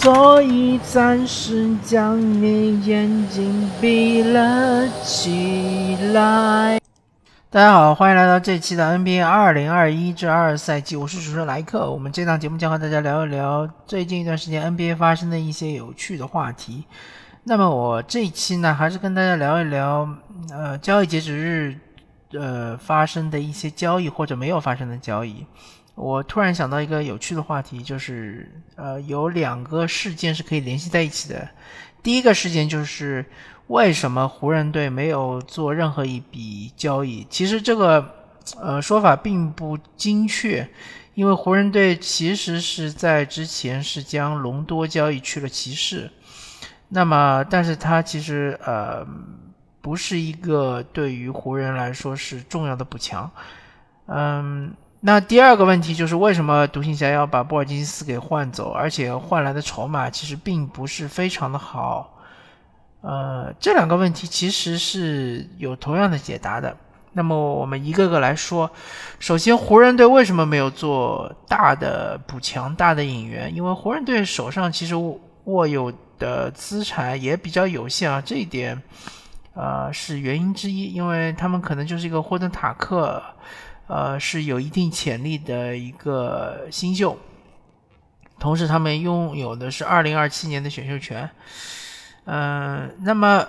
所以暂时将你眼睛闭了起来。大家好，欢迎来到这期的 NBA 二零二一至二赛季，我是主持人莱克。我们这档节目将和大家聊一聊最近一段时间 NBA 发生的一些有趣的话题。那么我这一期呢，还是跟大家聊一聊，呃，交易截止日，呃，发生的一些交易或者没有发生的交易。我突然想到一个有趣的话题，就是呃，有两个事件是可以联系在一起的。第一个事件就是为什么湖人队没有做任何一笔交易？其实这个呃说法并不精确，因为湖人队其实是在之前是将隆多交易去了骑士，那么但是他其实呃不是一个对于湖人来说是重要的补强，嗯。那第二个问题就是为什么独行侠要把波尔津斯给换走，而且换来的筹码其实并不是非常的好。呃，这两个问题其实是有同样的解答的。那么我们一个个来说。首先，湖人队为什么没有做大的补强、大的引援？因为湖人队手上其实握有的资产也比较有限啊，这一点呃是原因之一。因为他们可能就是一个霍顿塔克。呃，是有一定潜力的一个新秀，同时他们拥有的是二零二七年的选秀权。嗯，那么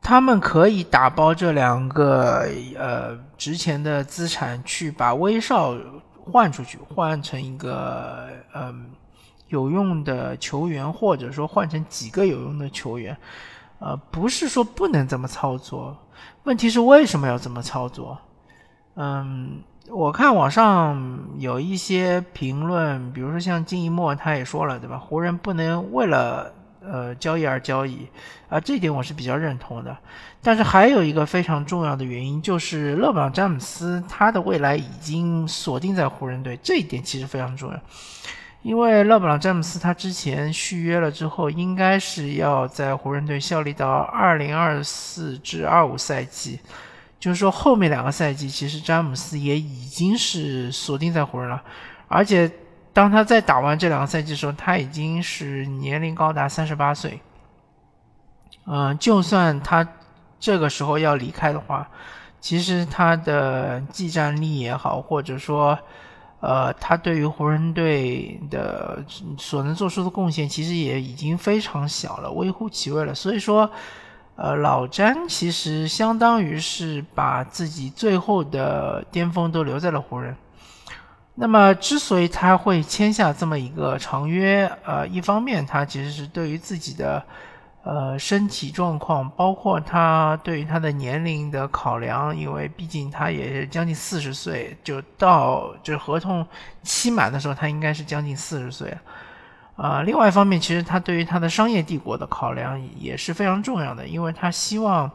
他们可以打包这两个呃值钱的资产，去把威少换出去，换成一个嗯有用的球员，或者说换成几个有用的球员。呃，不是说不能这么操作，问题是为什么要这么操作？嗯，我看网上有一些评论，比如说像金一墨，他也说了，对吧？湖人不能为了呃交易而交易，啊，这点我是比较认同的。但是还有一个非常重要的原因，就是勒布朗詹姆斯他的未来已经锁定在湖人队，这一点其实非常重要。因为勒布朗詹姆斯他之前续约了之后，应该是要在湖人队效力到二零二四至二五赛季。就是说，后面两个赛季，其实詹姆斯也已经是锁定在湖人了，而且当他在打完这两个赛季的时候，他已经是年龄高达三十八岁。嗯，就算他这个时候要离开的话，其实他的技战力也好，或者说，呃，他对于湖人队的所能做出的贡献，其实也已经非常小了，微乎其微了。所以说。呃，老詹其实相当于是把自己最后的巅峰都留在了湖人。那么，之所以他会签下这么一个长约，呃，一方面他其实是对于自己的呃身体状况，包括他对于他的年龄的考量，因为毕竟他也将近四十岁，就到就合同期满的时候，他应该是将近四十岁了。啊，另外一方面，其实他对于他的商业帝国的考量也是非常重要的，因为他希望，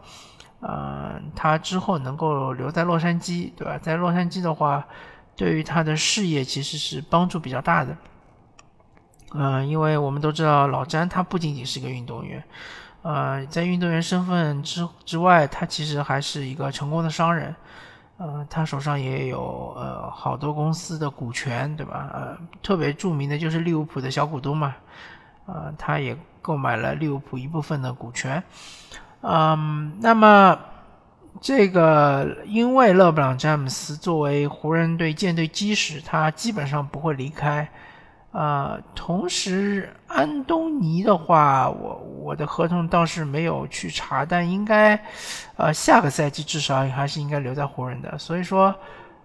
呃，他之后能够留在洛杉矶，对吧？在洛杉矶的话，对于他的事业其实是帮助比较大的。嗯，因为我们都知道老詹他不仅仅是一个运动员，呃，在运动员身份之之外，他其实还是一个成功的商人。呃，他手上也有呃好多公司的股权，对吧？呃，特别著名的就是利物浦的小股东嘛，呃，他也购买了利物浦一部分的股权。嗯，那么这个因为勒布朗詹姆斯作为湖人队舰队基石，他基本上不会离开。呃，同时安东尼的话，我我的合同倒是没有去查，但应该，呃，下个赛季至少还是应该留在湖人的。所以说，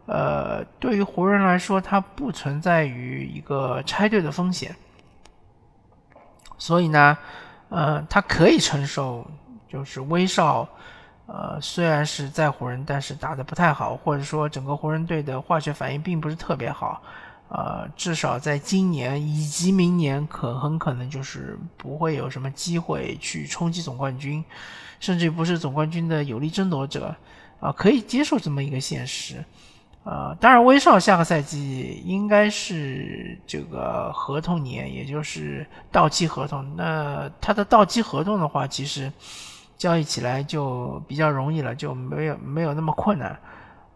呃，对于湖人来说，它不存在于一个拆队的风险。所以呢，呃，他可以承受，就是威少，呃，虽然是在湖人，但是打的不太好，或者说整个湖人队的化学反应并不是特别好。呃，至少在今年以及明年，可很可能就是不会有什么机会去冲击总冠军，甚至不是总冠军的有力争夺者，啊，可以接受这么一个现实。呃，当然，威少下个赛季应该是这个合同年，也就是到期合同。那他的到期合同的话，其实交易起来就比较容易了，就没有没有那么困难。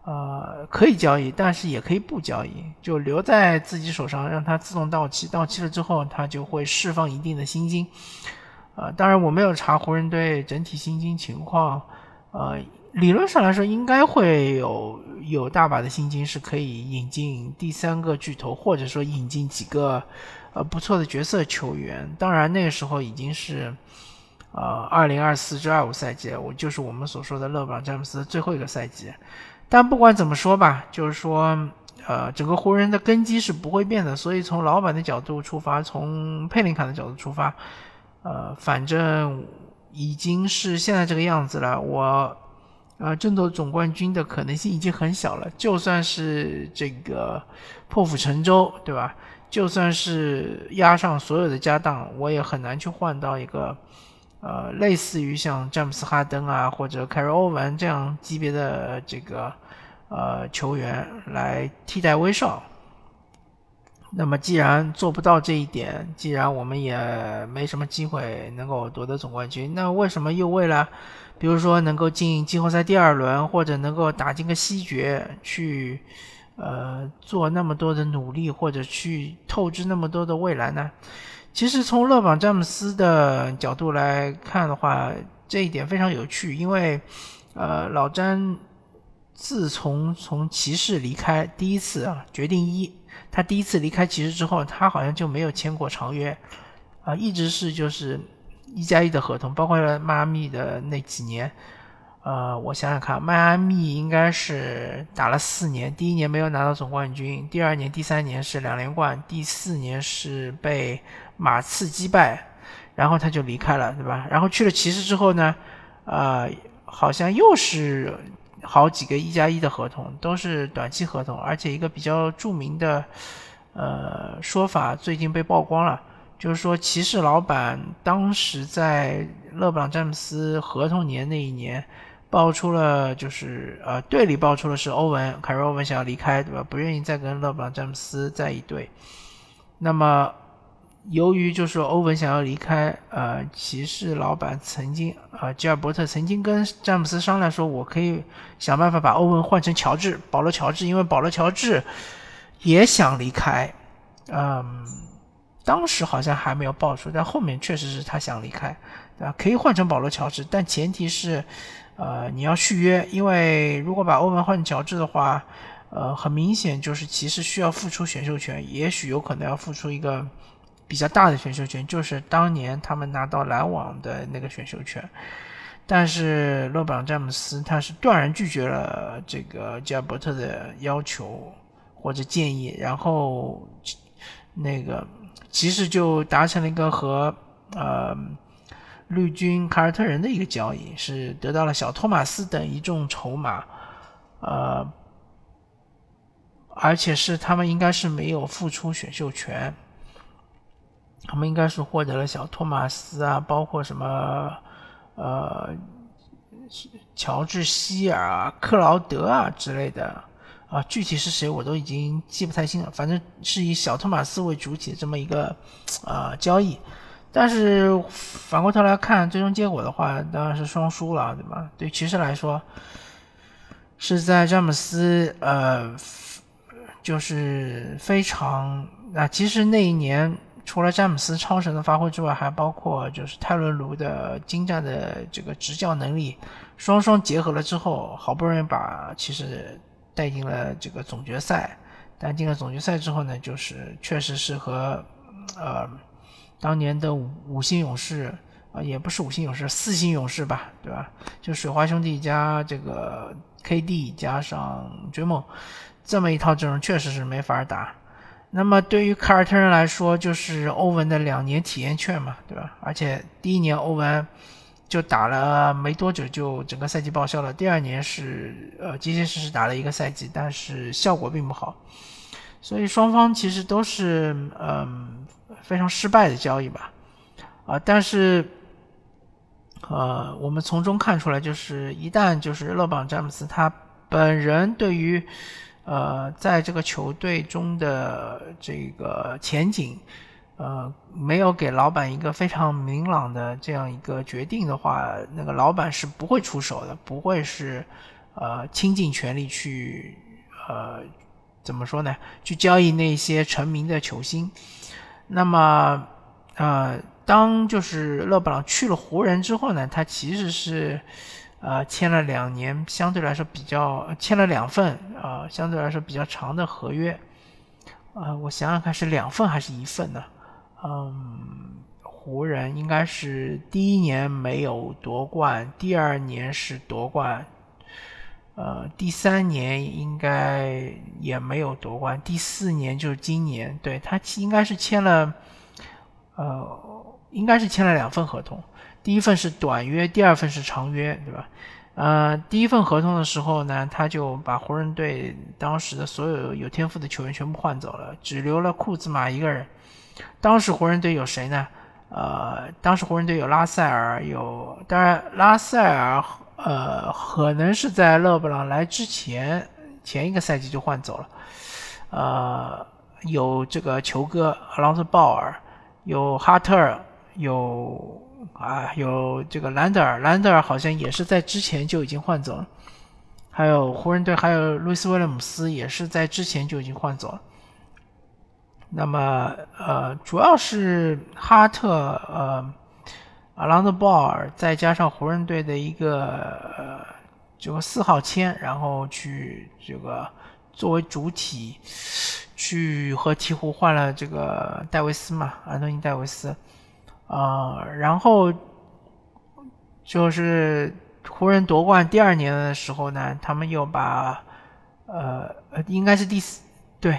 呃，可以交易，但是也可以不交易，就留在自己手上，让它自动到期。到期了之后，它就会释放一定的薪金。呃，当然我没有查湖人队整体薪金情况，呃，理论上来说应该会有有大把的薪金是可以引进第三个巨头，或者说引进几个呃不错的角色球员。当然那个时候已经是呃二零二四至二五赛季，我就是我们所说的勒布朗詹姆斯最后一个赛季。但不管怎么说吧，就是说，呃，整个湖人的根基是不会变的。所以从老板的角度出发，从佩林卡的角度出发，呃，反正已经是现在这个样子了。我，呃，争夺总冠军的可能性已经很小了。就算是这个破釜沉舟，对吧？就算是押上所有的家当，我也很难去换到一个。呃，类似于像詹姆斯哈登啊，或者凯瑞欧文这样级别的这个呃球员来替代威少。那么既然做不到这一点，既然我们也没什么机会能够夺得总冠军，那为什么又为了，比如说能够进季后赛第二轮，或者能够打进个西决，去呃做那么多的努力，或者去透支那么多的未来呢？其实从勒布朗詹姆斯的角度来看的话，这一点非常有趣，因为，呃，老詹自从从骑士离开第一次啊，决定一，他第一次离开骑士之后，他好像就没有签过长约，啊，一直是就是一加一的合同，包括迈阿密的那几年。呃，我想想看，迈阿密应该是打了四年，第一年没有拿到总冠军，第二年、第三年是两连冠，第四年是被马刺击败，然后他就离开了，对吧？然后去了骑士之后呢，呃，好像又是好几个一加一的合同，都是短期合同，而且一个比较著名的呃说法最近被曝光了，就是说骑士老板当时在勒布朗詹姆斯合同年那一年。爆出了，就是呃，队里爆出了是欧文，凯瑞欧文想要离开，对吧？不愿意再跟勒布朗詹姆斯在一队。那么，由于就是欧文想要离开，呃，骑士老板曾经，呃，吉尔伯特曾经跟詹姆斯商量说，我可以想办法把欧文换成乔治，保罗乔治，因为保罗乔治也想离开。嗯，当时好像还没有爆出，但后面确实是他想离开，对吧？可以换成保罗乔治，但前提是。呃，你要续约，因为如果把欧文换成乔治的话，呃，很明显就是骑士需要付出选秀权，也许有可能要付出一个比较大的选秀权，就是当年他们拿到篮网的那个选秀权。但是勒布朗詹姆斯他是断然拒绝了这个吉尔伯特的要求或者建议，然后那个骑士就达成了一个和呃。绿军凯尔特人的一个交易是得到了小托马斯等一众筹码，呃，而且是他们应该是没有付出选秀权，他们应该是获得了小托马斯啊，包括什么呃乔治希尔啊、克劳德啊之类的啊，具体是谁我都已经记不太清了，反正是以小托马斯为主体的这么一个啊交易。但是反过头来看，最终结果的话，当然是双输了，对吧？对骑士来说，是在詹姆斯呃，就是非常啊，其实那一年除了詹姆斯超神的发挥之外，还包括就是泰伦卢的精湛的这个执教能力，双双结合了之后，好不容易把骑士带进了这个总决赛。但进了总决赛之后呢，就是确实是和呃。当年的五星勇士啊，也不是五星勇士，四星勇士吧，对吧？就水花兄弟加这个 KD 加上追梦，这么一套阵容确实是没法打。那么对于凯尔特人来说，就是欧文的两年体验券嘛，对吧？而且第一年欧文就打了没多久，就整个赛季报销了。第二年是呃结结实实打了一个赛季，但是效果并不好。所以双方其实都是嗯。非常失败的交易吧，啊，但是，呃，我们从中看出来，就是一旦就是勒布詹姆斯他本人对于，呃，在这个球队中的这个前景，呃，没有给老板一个非常明朗的这样一个决定的话，那个老板是不会出手的，不会是，呃倾尽全力去呃怎么说呢？去交易那些成名的球星。那么呃，当就是勒布朗去了湖人之后呢，他其实是呃签了两年，相对来说比较签了两份啊，相对来说比较长的合约。呃，我想想看是两份还是一份呢？嗯。湖人应该是第一年没有夺冠，第二年是夺冠，呃，第三年应该也没有夺冠，第四年就是今年，对他应该是签了，呃，应该是签了两份合同，第一份是短约，第二份是长约，对吧？呃，第一份合同的时候呢，他就把湖人队当时的所有有天赋的球员全部换走了，只留了库兹马一个人。当时湖人队有谁呢？呃，当时湖人队有拉塞尔，有当然拉塞尔，呃，可能是在勒布朗来之前前一个赛季就换走了。呃，有这个球哥阿朗斯鲍尔，有哈特尔，有啊，有这个兰德尔，兰德尔好像也是在之前就已经换走了。还有湖人队还有路易斯威廉姆斯，也是在之前就已经换走了。那么，呃，主要是哈特，呃，阿朗德鲍尔，再加上湖人队的一个这个四号签，然后去这个作为主体去和鹈鹕换了这个戴维斯嘛，安东尼戴维斯，啊，然后就是湖人夺冠第二年的时候呢，他们又把，呃，应该是第四，对。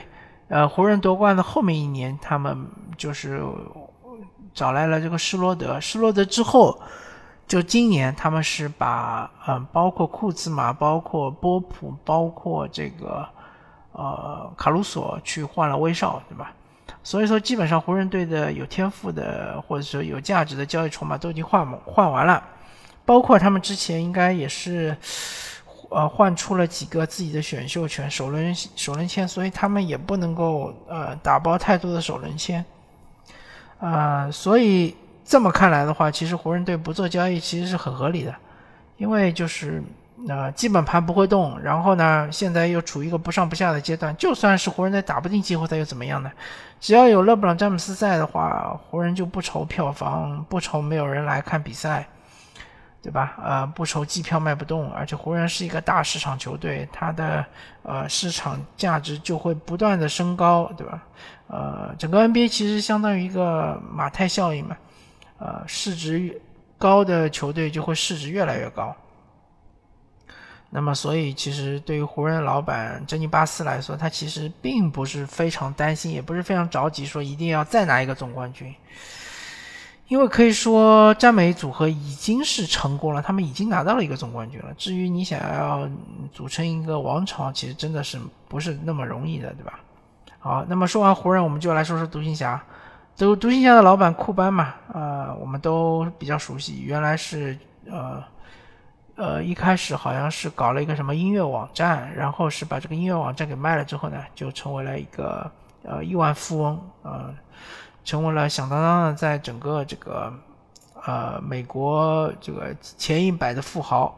呃，湖人夺冠的后面一年，他们就是找来了这个施罗德。施罗德之后，就今年他们是把嗯，包括库兹马、包括波普、包括这个呃卡鲁索去换了威少，对吧？所以说，基本上湖人队的有天赋的或者说有价值的交易筹码都已经换换完了，包括他们之前应该也是。呃，换出了几个自己的选秀权、首轮首轮签，所以他们也不能够呃打包太多的首轮签，啊，所以这么看来的话，其实湖人队不做交易其实是很合理的，因为就是呃基本盘不会动，然后呢现在又处于一个不上不下的阶段，就算是湖人队打不进季后赛又怎么样呢？只要有勒布朗詹姆斯在的话，湖人就不愁票房，不愁没有人来看比赛。对吧？呃，不愁机票卖不动，而且湖人是一个大市场球队，它的呃市场价值就会不断的升高，对吧？呃，整个 NBA 其实相当于一个马太效应嘛，呃，市值高的球队就会市值越来越高。那么，所以其实对于湖人老板珍妮巴斯来说，他其实并不是非常担心，也不是非常着急，说一定要再拿一个总冠军。因为可以说，詹美组合已经是成功了，他们已经拿到了一个总冠军了。至于你想要组成一个王朝，其实真的是不是那么容易的，对吧？好，那么说完湖人，我们就来说说独行侠。都独行侠的老板库班嘛，呃，我们都比较熟悉。原来是呃呃，一开始好像是搞了一个什么音乐网站，然后是把这个音乐网站给卖了之后呢，就成为了一个呃亿万富翁，呃。成为了响当当的，在整个这个呃美国这个前一百的富豪，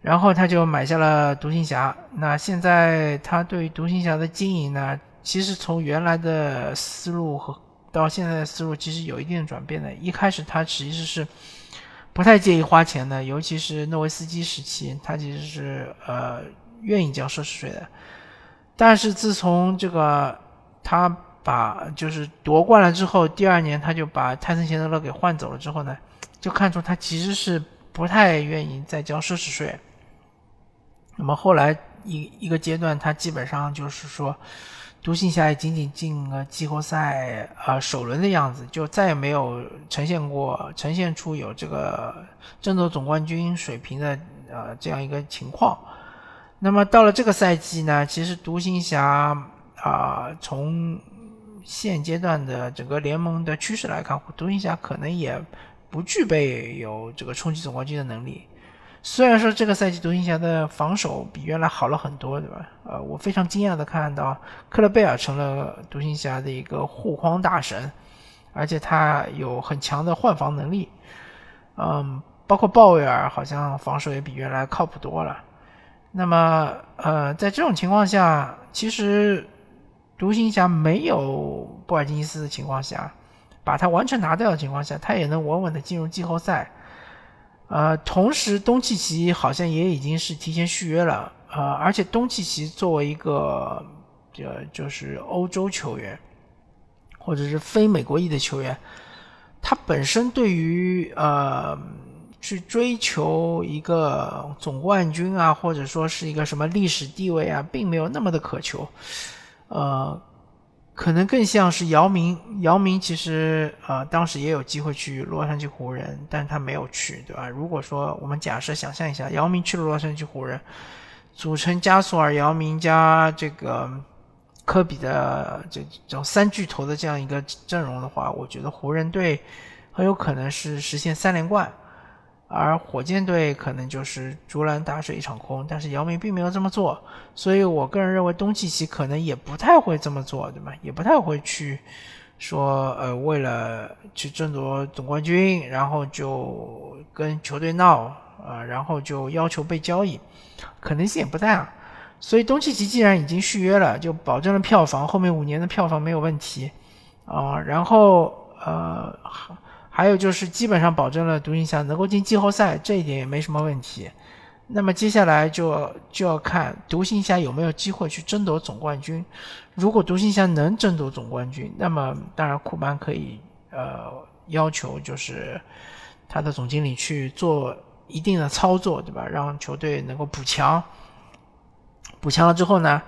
然后他就买下了独行侠。那现在他对独行侠的经营呢，其实从原来的思路和到现在的思路其实有一定的转变的。一开始他其实是不太介意花钱的，尤其是诺维斯基时期，他其实是呃愿意交奢侈税的。但是自从这个他。把就是夺冠了之后，第二年他就把泰森·钱德勒给换走了之后呢，就看出他其实是不太愿意再交奢侈税。那么后来一一个阶段，他基本上就是说，独行侠也仅仅进了季后赛呃首轮的样子，就再也没有呈现过呈现出有这个争夺总冠军水平的呃这样一个情况。那么到了这个赛季呢，其实独行侠啊从现阶段的整个联盟的趋势来看，独行侠可能也不具备有这个冲击总冠军的能力。虽然说这个赛季独行侠的防守比原来好了很多，对吧？呃，我非常惊讶的看到克勒贝尔成了独行侠的一个护框大神，而且他有很强的换防能力。嗯，包括鲍威尔好像防守也比原来靠谱多了。那么呃，在这种情况下，其实独行侠没有布尔津尼斯的情况下，把他完全拿掉的情况下，他也能稳稳的进入季后赛。呃，同时东契奇好像也已经是提前续约了，呃，而且东契奇作为一个呃就是欧洲球员，或者是非美国裔的球员，他本身对于呃去追求一个总冠军啊，或者说是一个什么历史地位啊，并没有那么的渴求，呃。可能更像是姚明，姚明其实呃当时也有机会去洛杉矶湖人，但他没有去，对吧？如果说我们假设想象一下，姚明去了洛杉矶湖人，组成加索尔、姚明加这个科比的这这种三巨头的这样一个阵容的话，我觉得湖人队很有可能是实现三连冠。而火箭队可能就是竹篮打水一场空，但是姚明并没有这么做，所以我个人认为东契奇可能也不太会这么做，对吧？也不太会去说，呃，为了去争夺总冠军，然后就跟球队闹，啊，然后就要求被交易，可能性也不大。所以东契奇既然已经续约了，就保证了票房，后面五年的票房没有问题，啊，然后呃。还有就是基本上保证了独行侠能够进季后赛，这一点也没什么问题。那么接下来就就要看独行侠有没有机会去争夺总冠军。如果独行侠能争夺总冠军，那么当然库班可以呃要求就是他的总经理去做一定的操作，对吧？让球队能够补强，补强了之后呢？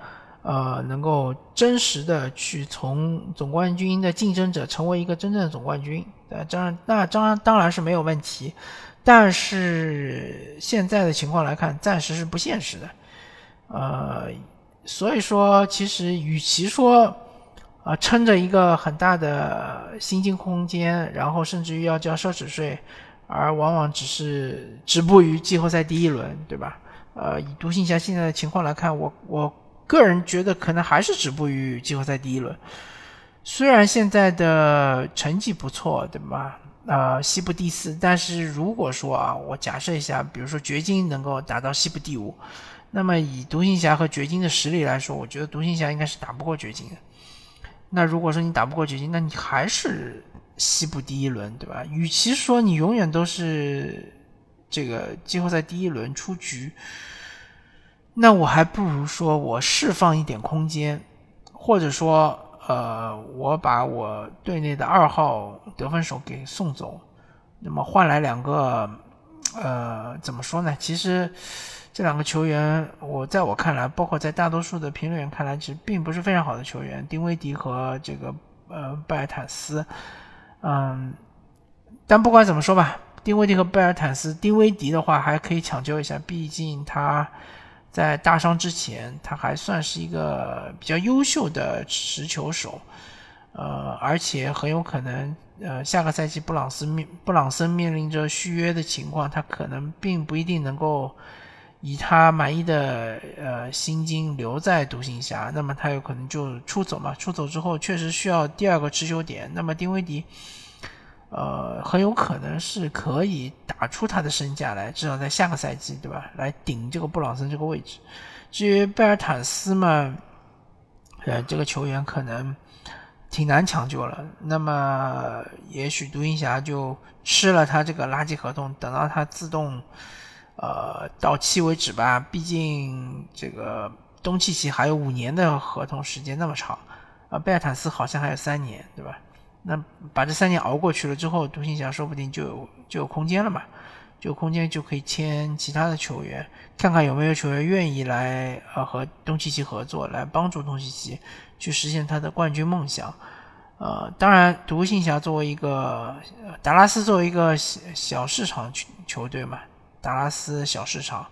呃，能够真实的去从总冠军的竞争者成为一个真正的总冠军，呃，当然那当然当然是没有问题，但是现在的情况来看，暂时是不现实的，呃，所以说其实与其说啊撑着一个很大的薪金空间，然后甚至于要交奢侈税，而往往只是止步于季后赛第一轮，对吧？呃，以独行侠现在的情况来看，我我。个人觉得可能还是止步于季后赛第一轮，虽然现在的成绩不错，对吧？呃，西部第四，但是如果说啊，我假设一下，比如说掘金能够打到西部第五，那么以独行侠和掘金的实力来说，我觉得独行侠应该是打不过掘金的。那如果说你打不过掘金，那你还是西部第一轮，对吧？与其说你永远都是这个季后赛第一轮出局。那我还不如说，我释放一点空间，或者说，呃，我把我队内的二号得分手给送走，那么换来两个，呃，怎么说呢？其实这两个球员，我在我看来，包括在大多数的评论员看来，其实并不是非常好的球员，丁威迪和这个呃贝尔坦斯，嗯，但不管怎么说吧，丁威迪和贝尔坦斯，丁威迪的话还可以抢救一下，毕竟他。在大伤之前，他还算是一个比较优秀的持球手，呃，而且很有可能，呃，下个赛季布朗斯面布朗森面临着续约的情况，他可能并不一定能够以他满意的呃薪金留在独行侠，那么他有可能就出走嘛，出走之后确实需要第二个持球点，那么丁威迪。呃，很有可能是可以打出他的身价来，至少在下个赛季，对吧？来顶这个布朗森这个位置。至于贝尔坦斯嘛，呃，这个球员可能挺难抢救了。那么，也许独行侠就吃了他这个垃圾合同，等到他自动呃到期为止吧。毕竟这个东契奇还有五年的合同时间那么长，啊，贝尔坦斯好像还有三年，对吧？那把这三年熬过去了之后，独行侠说不定就有就有空间了嘛，就空间就可以签其他的球员，看看有没有球员愿意来呃和东契奇合作，来帮助东契奇去实现他的冠军梦想。呃，当然，独行侠作为一个达拉斯作为一个小小市场球球队嘛，达拉斯小市场，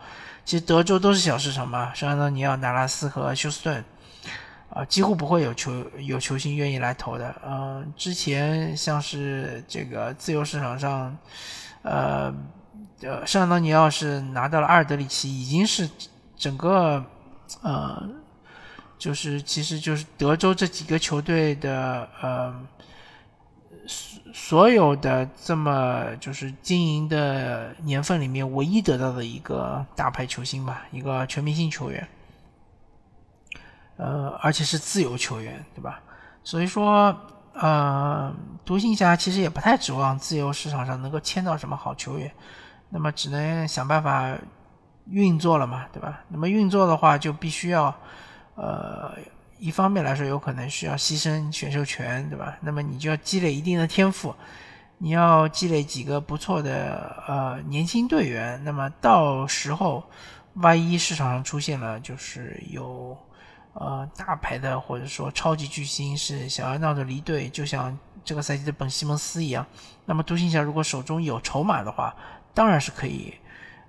其实德州都是小市场嘛，圣安东尼奥、达拉斯和休斯顿。啊，几乎不会有球有球星愿意来投的。嗯，之前像是这个自由市场上，呃，呃，圣安东尼奥是拿到了阿尔德里奇，已经是整个，呃，就是其实就是德州这几个球队的呃所所有的这么就是经营的年份里面，唯一得到的一个大牌球星吧，一个全明星球员，呃，而且是自由球员，对吧？所以说，呃，独行侠其实也不太指望自由市场上能够签到什么好球员，那么只能想办法运作了嘛，对吧？那么运作的话，就必须要，呃。一方面来说，有可能需要牺牲选秀权，对吧？那么你就要积累一定的天赋，你要积累几个不错的呃年轻队员。那么到时候，万一市场上出现了就是有呃大牌的或者说超级巨星是想要闹着离队，就像这个赛季的本西蒙斯一样，那么独行侠如果手中有筹码的话，当然是可以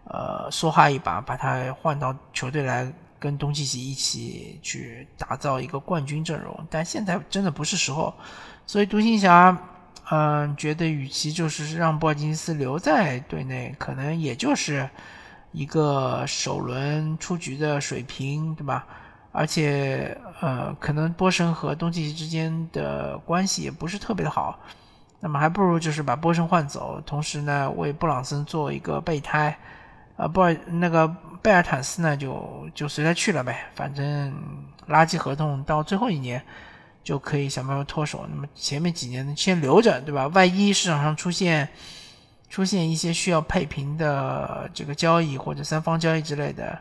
呃梭哈一把，把他换到球队来。跟东契奇一起去打造一个冠军阵容，但现在真的不是时候，所以独行侠，嗯，觉得与其就是让波尔津斯留在队内，可能也就是一个首轮出局的水平，对吧？而且，呃，可能波神和东契奇之间的关系也不是特别的好，那么还不如就是把波神换走，同时呢，为布朗森做一个备胎。啊，不，那个贝尔坦斯呢，就就随他去了呗，反正垃圾合同到最后一年就可以想办法脱手。那么前面几年呢，先留着，对吧？万一市场上出现出现一些需要配平的这个交易或者三方交易之类的，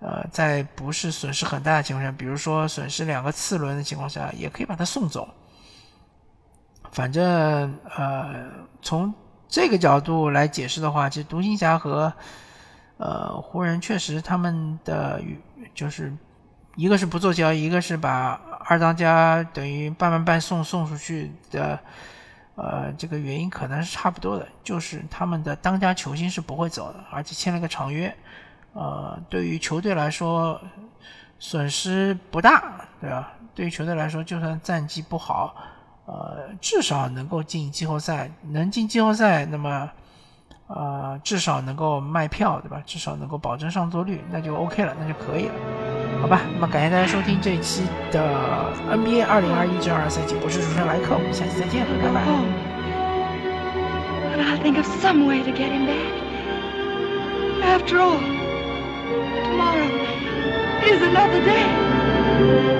呃，在不是损失很大的情况下，比如说损失两个次轮的情况下，也可以把他送走。反正呃，从这个角度来解释的话，其实独行侠和呃，湖人确实他们的就是一个是不做交易，一个是把二当家等于半半半送送出去的，呃，这个原因可能是差不多的，就是他们的当家球星是不会走的，而且签了个长约，呃，对于球队来说损失不大，对吧？对于球队来说，就算战绩不好，呃，至少能够进季后赛，能进季后赛，那么。呃，至少能够卖票，对吧？至少能够保证上座率，那就 OK 了，那就可以了，好吧？那么感谢大家收听这一期的 NBA 二零二一至二赛季，我是主持人莱克，我们下期再见，拜拜。After all, tomorrow is another day.